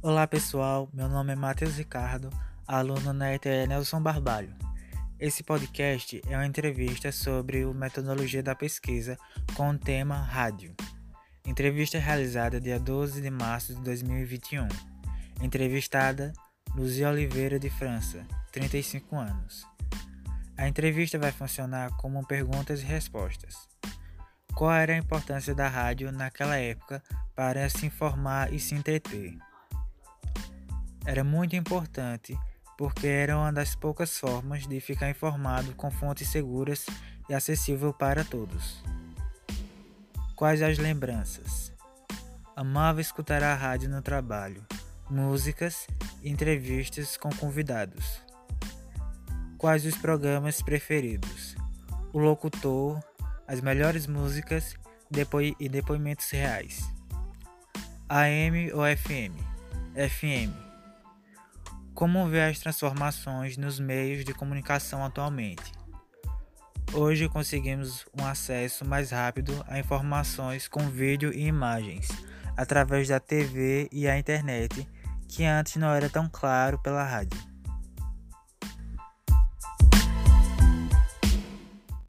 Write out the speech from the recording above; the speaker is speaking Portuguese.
Olá pessoal, meu nome é Matheus Ricardo, aluno na ETE Nelson Barbalho. Esse podcast é uma entrevista sobre a metodologia da pesquisa com o tema rádio. Entrevista realizada dia 12 de março de 2021. Entrevistada Luzia Oliveira de França, 35 anos. A entrevista vai funcionar como perguntas e respostas. Qual era a importância da rádio naquela época para se informar e se entreter? Era muito importante porque era uma das poucas formas de ficar informado com fontes seguras e acessível para todos. Quais as lembranças? Amava escutar a rádio no trabalho, músicas e entrevistas com convidados. Quais os programas preferidos? O locutor, as melhores músicas e depoimentos reais. AM ou FM? FM como ver as transformações nos meios de comunicação atualmente? Hoje conseguimos um acesso mais rápido a informações com vídeo e imagens através da TV e a internet, que antes não era tão claro pela rádio.